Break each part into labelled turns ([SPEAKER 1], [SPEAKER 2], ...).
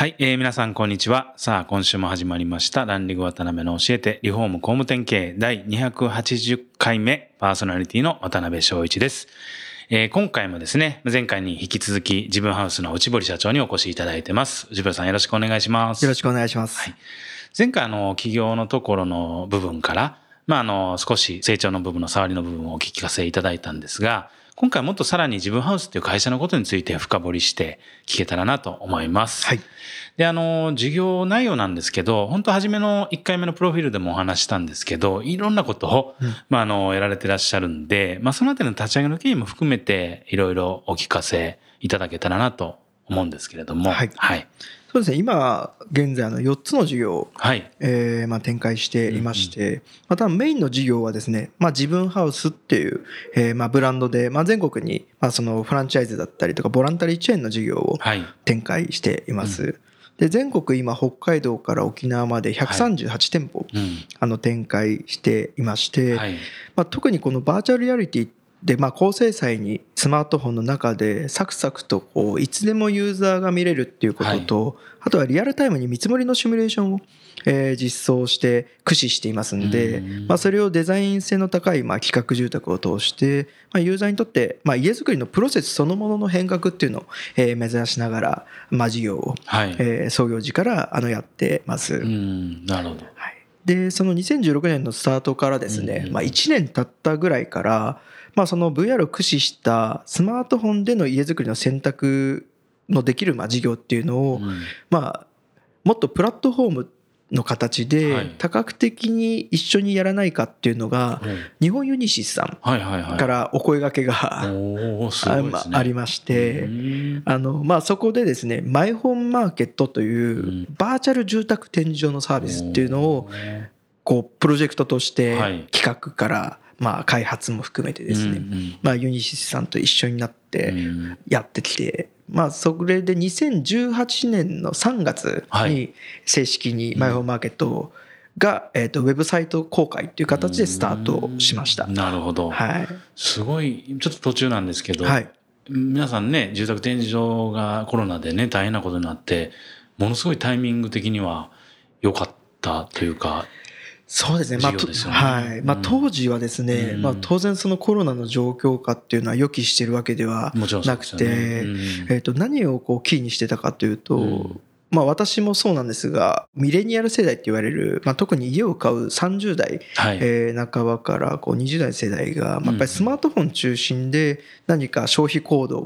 [SPEAKER 1] はい、えー、皆さんこんにちは。さあ、今週も始まりました、ランディング渡辺の教えて、リフォーム工務店経営第280回目、パーソナリティの渡辺翔一です。えー、今回もですね、前回に引き続き、自分ハウスの内堀社長にお越しいただいてます。内堀さんよろしくお願いします。
[SPEAKER 2] よろしくお願いします。はい、
[SPEAKER 1] 前回、あの、企業のところの部分から、まあ、あの、少し成長の部分の触りの部分をお聞かせいただいたんですが、今回もっとさらに自分ハウスっていう会社のことについて深掘りして聞けたらなと思います。はい。で、あの、授業内容なんですけど、本当初めの1回目のプロフィールでもお話したんですけど、いろんなことを、うん、まあ、あの、やられてらっしゃるんで、まあ、そのあたりの立ち上げの経緯も含めて、いろいろお聞かせいただけたらなと思うんですけれども。
[SPEAKER 2] はい。はい。そうですね。今現在の4つの事業を、はい。えーまあ、展開していまして、うんうん、またメインの事業はですね、まあ、自分ハウスっていう、えーまあ、ブランドで、まあ、全国に、まあ、そのフランチャイズだったりとかボランタリーチェーンの事業を展開しています。はいうん。で全国今北海道から沖縄まで138店舗、あの展開していまして、はい、まあ、特にこのバーチャルリアリティで、まあ、高精細にスマートフォンの中でサクサクとこういつでもユーザーが見れるっていうことと、はい、あとはリアルタイムに見積もりのシミュレーションを、えー、実装して駆使していますんで、まあ、それをデザイン性の高いまあ企画住宅を通して、まあ、ユーザーにとってまあ家づくりのプロセスそのものの変革っていうのを、えー、目指しながら、まあ、事業を、はい、えー、創業時からあのやってます。
[SPEAKER 1] なるほど、
[SPEAKER 2] はい。でその2016年のスタートからですね、まあ、1年経ったぐらいからまあ、その VR を駆使したスマートフォンでの家づくりの選択のできるまあ事業っていうのを、まあ、もっとプラットフォームの形で多角的に一緒にやらないかっていうのが日本ユニシスさんからお声がけがありましてあのまあそこでですねマイホームマーケットというバーチャル住宅展示場のサービスっていうのをこうプロジェクトとして企画からまあ、開発も含めてですね、うんうん、まあ、ユニシスさんと一緒になってやってきて、まあ、それで2018年の3月に正式にマイホームマーケットが、えー、とウェブサイト公開っていう形でスタートしました。
[SPEAKER 1] なるほど。はい。すごい、ちょっと途中なんですけど、はい、皆さんね、住宅展示場がコロナでね、大変なことになって、ものすごいタイミング的には良かったというか、
[SPEAKER 2] そうですね。まあ、はい。まあ、当時はですね、うん、まあ、当然そのコロナの状況下っていうのは予期してるわけではなくて、ねうん、えっ、と、何をこうキーにしてたかというと、うん、まあ私もそうなんですが、ミレニアル世代って言われる、まあ特に家を買う30代、はい、えー、半ばからこう20代世代が、まあ、やっぱりスマートフォン中心で何か消費行動を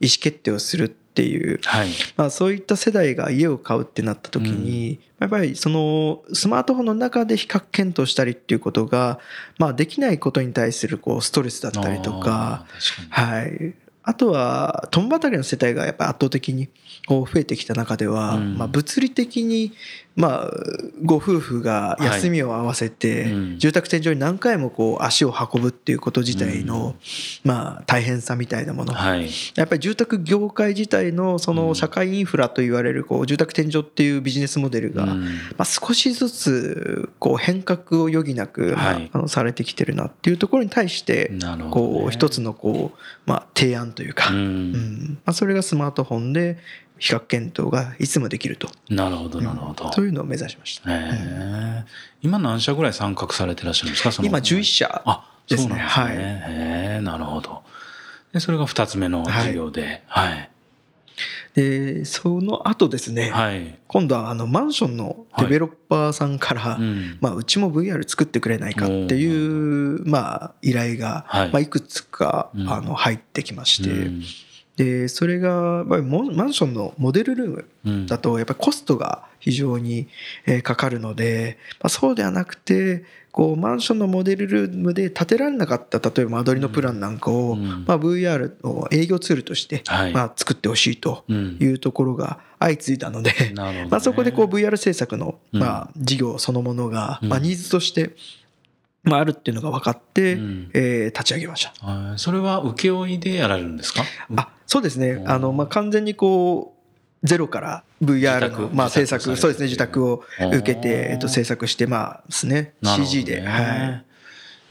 [SPEAKER 2] 意思決定をするっていう、はい、まあそういった世代が家を買うってなった時に、やっぱりそのスマートフォンの中で比較検討したりっていうことが、まあできないことに対するこうストレスだったりとか、はい。あとは、共働きの世帯がやっぱ圧倒的にこう増えてきた中では、まあ物理的にまあ、ご夫婦が休みを合わせて、住宅天井に何回もこう足を運ぶっていうこと自体の、まあ、大変さみたいなもの、やっぱり住宅業界自体のその社会インフラと言われるこう住宅天井っていうビジネスモデルが、まあ、少しずつこう変革を余儀なく、あのされてきてるなっていうところに対してこう一つのこう、まあ、提案というか、うん。まあ、それがスマートフォンで比較検討がいつもできると。
[SPEAKER 1] なるほど、なるほど。
[SPEAKER 2] というのを目指しました。
[SPEAKER 1] 今何社ぐらい参画されてらっしゃるんですか？
[SPEAKER 2] 今11社ですね。
[SPEAKER 1] はい。へなるほど。で、それが2つ目の授業で。はい。
[SPEAKER 2] でその後ですね、はい、今度はあのマンションのデベロッパーさんから、はい。うん、まあ、うちも VR 作ってくれないかっていう、まあ、依頼が、はい。まあ、いくつか、あの入ってきまして、うんでそれがマンションのモデルルームだとやっぱりコストが非常にかかるので、まあ、そうではなくてこうマンションのモデルルームで建てられなかった例えば間取りのプランなんかを、まあ、VR の営業ツールとして、まあ、作ってほしいというところが相次いだので、まあ、そこでこう VR 制作の、まあ、事業そのものが、まあ、ニーズとしてまあ、あるっていうのが分かって、うん、えー、立ち上げました。
[SPEAKER 1] それは請負でやられるんですか？
[SPEAKER 2] あそうですね。あの、まあ、完全にこう、ゼロから VR の、まあ、制作、そうですね、受託を受けて、えっと、制作してますね。CG で。はい。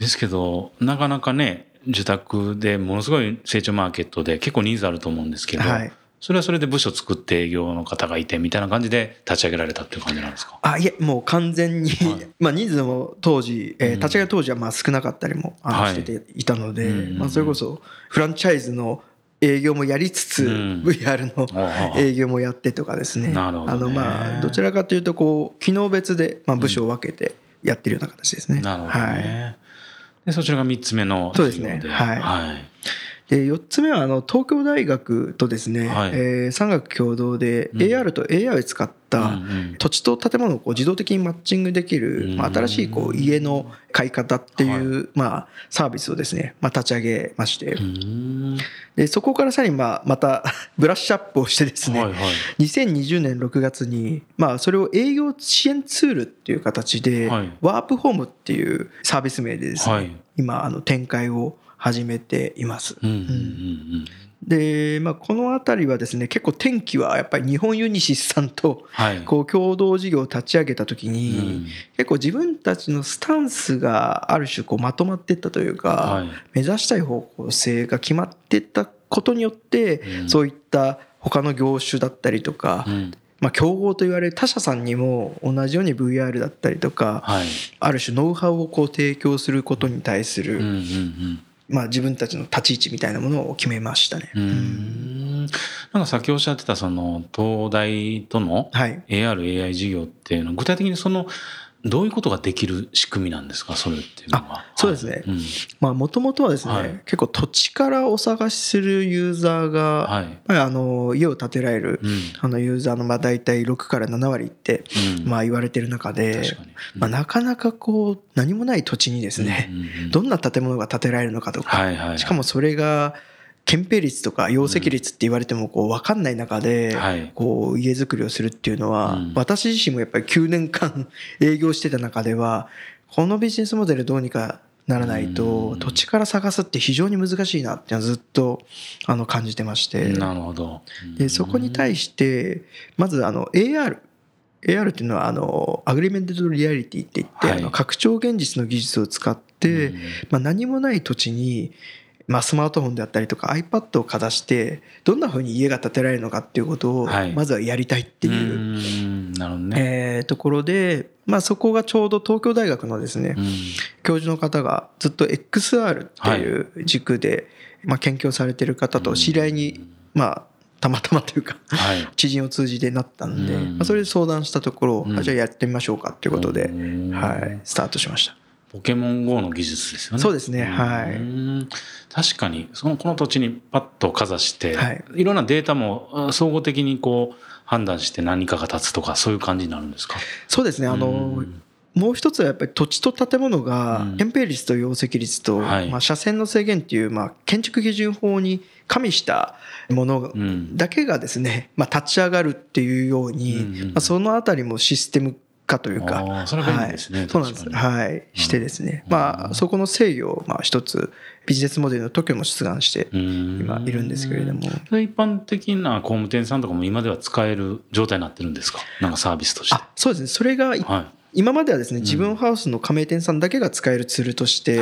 [SPEAKER 1] ですけど、なかなかね、受託でものすごい成長マーケットで結構ニーズあると思うんですけど、はい、それはそれで部署作って営業の方がいてみたいな感じで立ち上げられたっていう感じなんですか？
[SPEAKER 2] あいえもう完全に、はい、まあ人数も当時、えー、立ち上げ当時はまあ少なかったりもしてていたので、はい、まあ、それこそフランチャイズの営業もやりつつ、うん、VR の営業もやってとかですね。あのまあどちらかというとこう機能別でまあ部署を分けてやってるような形ですね。
[SPEAKER 1] なるほど、ね、はい。でそちらが3つ目の
[SPEAKER 2] そうですね。はい。はいで4つ目はあの東京大学とですね、はい、えー、産学共同で AR と AI を使った土地と建物をこう自動的にマッチングできる、まあ、新しいこう家の買い方っていう、まあ、サービスをですね、まあ、立ち上げまして。でそこからさらにまあまた ブラッシュアップをしてですね、はいはい、2020年6月に、まあ、それを営業支援ツールっていう形で、ワープホームっていうサービス名でですね、今あの展開を始めています。で、まあ、この辺りはですね結構天気はやっぱり日本ユニシスさんとこう共同事業を立ち上げた時に結構自分たちのスタンスがある種こうまとまっていったというか目指したい方向性が決まっていったことによってそういった他の業種だったりとかまあ、競合と言われる他社さんにも同じように VR だったりとか、ある種ノウハウをこう提供することに対する、まあ、自分たちの立ち位置みたいなものを決めましたね。
[SPEAKER 1] うんなんかさっきおっしゃってたその東大との AR、AI 事業っていうのは具体的にそのどういうことができる仕組みなんですか？それっていうのは。
[SPEAKER 2] そうですね。まあもともとはですね、はい、結構土地からお探しするユーザーが、はい、あの家を建てられる、うん、あのユーザーのまあ大体6から7割って、うん、まあ言われてる中で、うん、まあ、なかなかこう何もない土地にですね、どんな建物が建てられるのかとか、はいはいはい、しかもそれが憲兵率とか容積率って言われてもこう分かんない中でこう家づくりをするっていうのは私自身もやっぱり9年間営業してた中ではこのビジネスモデルどうにかならないと土地から探すって非常に難しいなっていうのはずっとあの感じてまして。
[SPEAKER 1] なるほど。
[SPEAKER 2] でそこに対してまずあの AR AR っていうのはあの Augmented Reality って言って、あの拡張現実の技術を使って、まあ、何もない土地にまあ、スマートフォンであったりとか iPad をかざしてどんなふうに家が建てられるのかっていうことをまずはやりたいっていうえところで、まあ、そこがちょうど東京大学のですね教授の方がずっと XR っていう軸でまあ研究をされてる方と知り合いにまあたまたまというか 知人を通じてなったんで、まあ、それで相談したところ、あじゃあやってみましょうかっていうことで、はい、スタートしました。
[SPEAKER 1] ポケモン GO の技術ですよね。
[SPEAKER 2] そうですね。はい。
[SPEAKER 1] 確かに、その、この土地にパッとかざして、はい、いろんなデータも総合的にこう、判断して何かが立つとか、そういう感じになるんですか？
[SPEAKER 2] そうですね。あの、もう一つはやっぱり土地と建物が扁平率と容積率と、まあ、車線の制限っていう、まあ、建築基準法に加味したものだけがですね、まあ、立ち上がるっていうように、まあ、そのあたりもシステム化というか、
[SPEAKER 1] それがいいですね。
[SPEAKER 2] はい、そうなんです。はい。してですね。まあ、そこの制御を、まあ、一つ、ビジネスモデルの特許も出願して、今いるんですけれども。
[SPEAKER 1] 一般的な工務店さんとかも今では使える状態になってるんですか？なんかサービスとして。あ、
[SPEAKER 2] そうですね。それが、はい今まではですね自分ハウスの加盟店さんだけが使えるツールとして、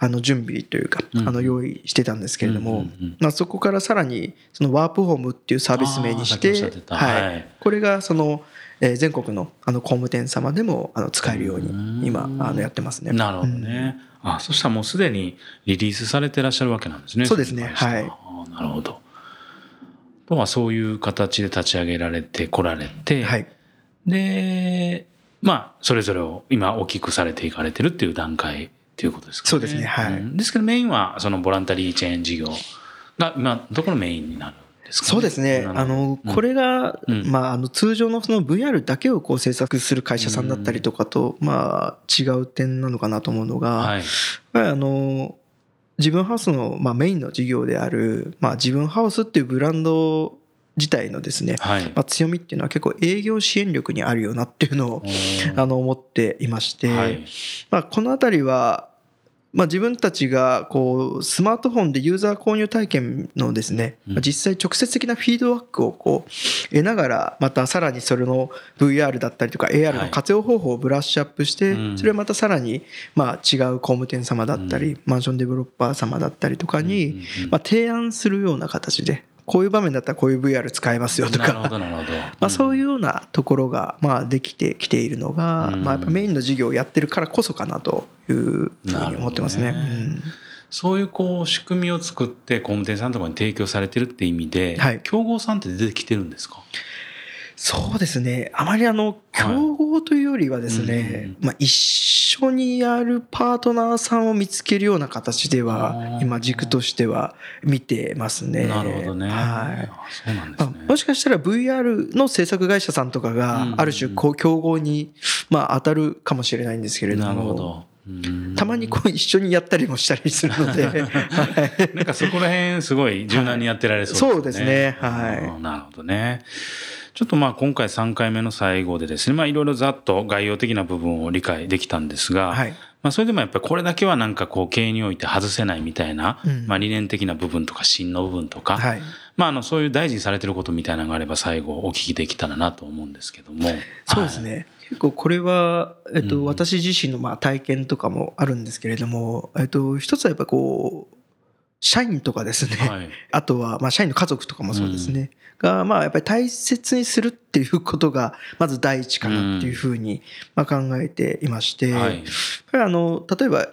[SPEAKER 2] あの準備というか、あの用意してたんですけれども、まあ、そこからさらにそのワープホームっていうサービス名にして、はい、これがそのえ全国のあの工務店様でもあの使えるように今あのやってますね。
[SPEAKER 1] なるほどね。うん、あそしたらもうすでにリリースされてらっしゃるわけなんですね。
[SPEAKER 2] そうですね。はい。
[SPEAKER 1] なるほど。とはそういう形で立ち上げられてこられて、はい、で、まあ、それぞれを今大きくされていかれてるっていう段階っていうことですかね。
[SPEAKER 2] そうですね。はい。
[SPEAKER 1] ですけどメインはそのボランタリーチェーン事業が今どこのメインになるですか、
[SPEAKER 2] ね、そうですね。あの、これが、うん、まあ、あの、通常のその VR だけをこう制作する会社さんだったりとかと、まあ、違う点なのかなと思うのが、はい、あの、自分ハウスの、まあ、メインの事業である、まあ、自分ハウスっていうブランド自体のですね、はい、まあ、強みっていうのは結構営業支援力にあるよなっていうのをあの思っていまして、はい、まあ、この辺りはまあ、自分たちがこうスマートフォンでユーザー購入体験のですね、実際直接的なフィードバックをこう得ながらまたさらにそれの VR だったりとか AR の活用方法をブラッシュアップしてそれをまたさらにまあ違う工務店様だったりマンションデベロッパー様だったりとかにまあ提案するような形でこういう場面だったらこういう VR 使えますよとか。まあそういうようなところがまあできてきているのが、まあやっぱメインの事業をやってるからこそかなというふうに思ってますね。
[SPEAKER 1] そういうこう仕組みを作って工務店さん。とかに提供されてるって意味で、はい、競合さんって出てきてるんですか
[SPEAKER 2] そうですね。あまりあの、競合というよりはですね、はいまあ一緒にやるパートナーさんを見つけるような形では、今軸としては見てますね。
[SPEAKER 1] なるほどね。はい。そうなんですね。
[SPEAKER 2] もしかしたら VR の制作会社さんとかが、ある種こう競合に、まあ当たるかもしれないんですけれども。なるほど。たまにこう一緒にやったりもしたりするので、
[SPEAKER 1] はい、なんかそこら辺すごい柔軟にやってられ
[SPEAKER 2] そうですね。そうですね。
[SPEAKER 1] はい。なるほどね。ちょっとまあ今回3回目の最後でですね、まあいろいろざっと概要的な部分を理解できたんですが、はい、まあそれでもやっぱりこれだけはなんかこう経営において外せないみたいな、うん、まあ理念的な部分とか芯の部分とか、はい、まああのそういう大事にされてることみたいなのがあれば最後お聞きできたらなと思うんですけども。
[SPEAKER 2] そうですね。はい。結構これは、えっと、私自身のまあ体験とかもあるんですけれども、えっと、一つはやっぱこう、社員とかですね、はい、あとはまあ社員の家族とかもそうですね、が、まあやっぱり大切にするっていうことが、まず第一かなっていうふうに、まあ考えていまして、はい、あの、例えば、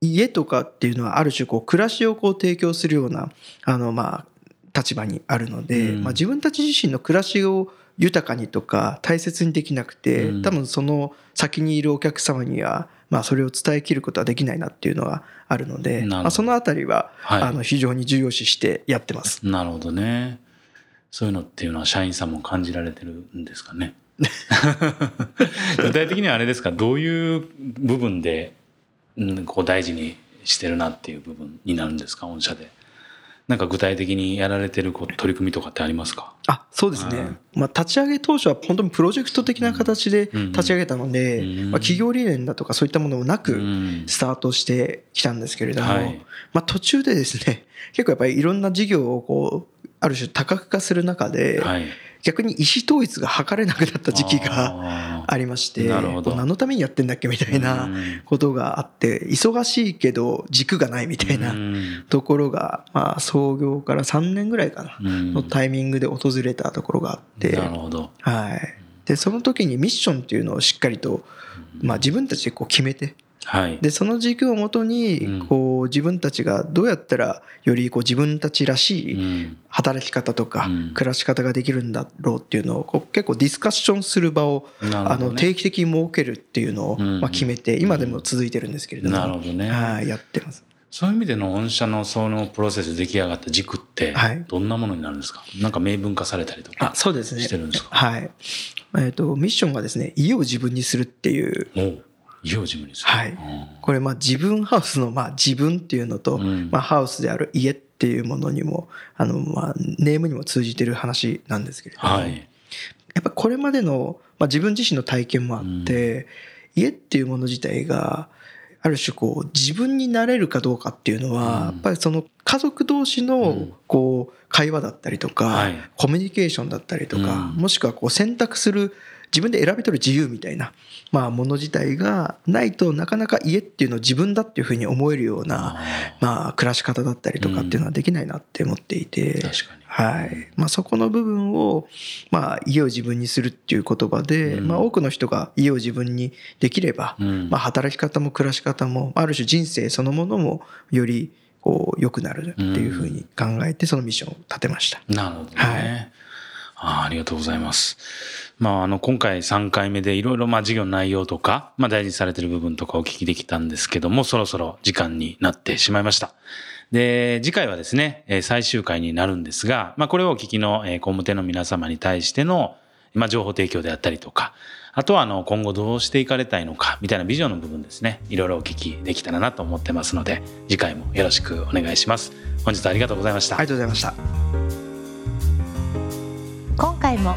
[SPEAKER 2] 家とかっていうのはある種こう暮らしをこう提供するような、あのまあ立場にあるので、まあ自分たち自身の暮らしを豊かにとか大切にできなくて、多分その先にいるお客様にはまあ、それを伝えきることはできないなっていうのはあるので、まあ、そのあたりは、あの非常に重要視してやってます。
[SPEAKER 1] なるほどね。そういうのっていうのは社員さんも感じられてるんですかね？具体的にはあれですか？どういう部分で、うん、こう大事にしてるなっていう部分になるんですか？御社で。なんか具体的にやられてる取り組みとかってありますか？
[SPEAKER 2] あそうですね、まあ、立ち上げ当初は本当にプロジェクト的な形で立ち上げたので、まあ、企業理念だとかそういったものもなくスタートしてきたんですけれども、まあ、途中でですね 結構やっぱりいろんな事業をこうある種多角化する中で、はい、逆に意思統一が図れなくなった時期がありまして何のためにやってんだっけみたいなことがあって忙しいけど軸がないみたいなところが、まあ、創業から3年ぐらいかなのタイミングで訪れたところがあってはい、でその時にミッションっていうのをしっかりと、まあ、自分たちでこう決めて。はい、でその軸をもとにこう自分たちがどうやったらよりこう自分たちらしい働き方とか暮らし方ができるんだろうっていうのをこう結構ディスカッションする場をあの定期的に設けるっていうのをまあ決めて今でも続いてるんですけれどもなるほどね。はいやってます。
[SPEAKER 1] そういう意味での御社のそのプロセス出来上がった軸ってどんなものになるんですか、はい、なんか明文化されたりとかしてるんですか？
[SPEAKER 2] はい。えっ、ー、と、ミッションがですね、家を自分にするっていう
[SPEAKER 1] 家を自分にす
[SPEAKER 2] る。はい。これ、まあ自分ハウスの、まあ自分っていうのと、まあハウスである家っていうものにも、あの、まあネームにも通じてる話なんですけれども、はい、やっぱこれまでの、まあ自分自身の体験もあって、家っていうもの自体が、ある種こう自分になれるかどうかっていうのは、やっぱりその家族同士のこう会話だったりとか、コミュニケーションだったりとか、もしくはこう選択する自分で選び取る自由みたいな、まあ、もの自体がないとなかなか家っていうのを自分だっていうふうに思えるような、まあ、暮らし方だったりとかっていうのはできないなって思っていて、はい。まあ、そこの部分を、まあ、家を自分にするっていう言葉で、まあ、多くの人が家を自分にできれば、まあ、働き方も暮らし方もある種人生そのものもよりこう良くなるっていうふうに考えてそのミッションを立てました。
[SPEAKER 1] なるほどね、はい。あありがとうございます。まあ、あの、今回3回目でいろいろ、まあ、授業の内容とか、まあ、大事にされてる部分とかお聞きできたんですけども、そろそろ時間になってしまいました。で、次回はですね、最終回になるんですが、まあ、これをお聞きの工務店の皆様に対しての、まあ、情報提供であったりとか、あとはあの今後どうしていかれたいのかみたいなビジョンの部分ですねいろいろお聞きできたらなと思ってますので次回もよろしくお願いします。本日はありがとうございました。
[SPEAKER 2] ありがとうございました。
[SPEAKER 3] 今回も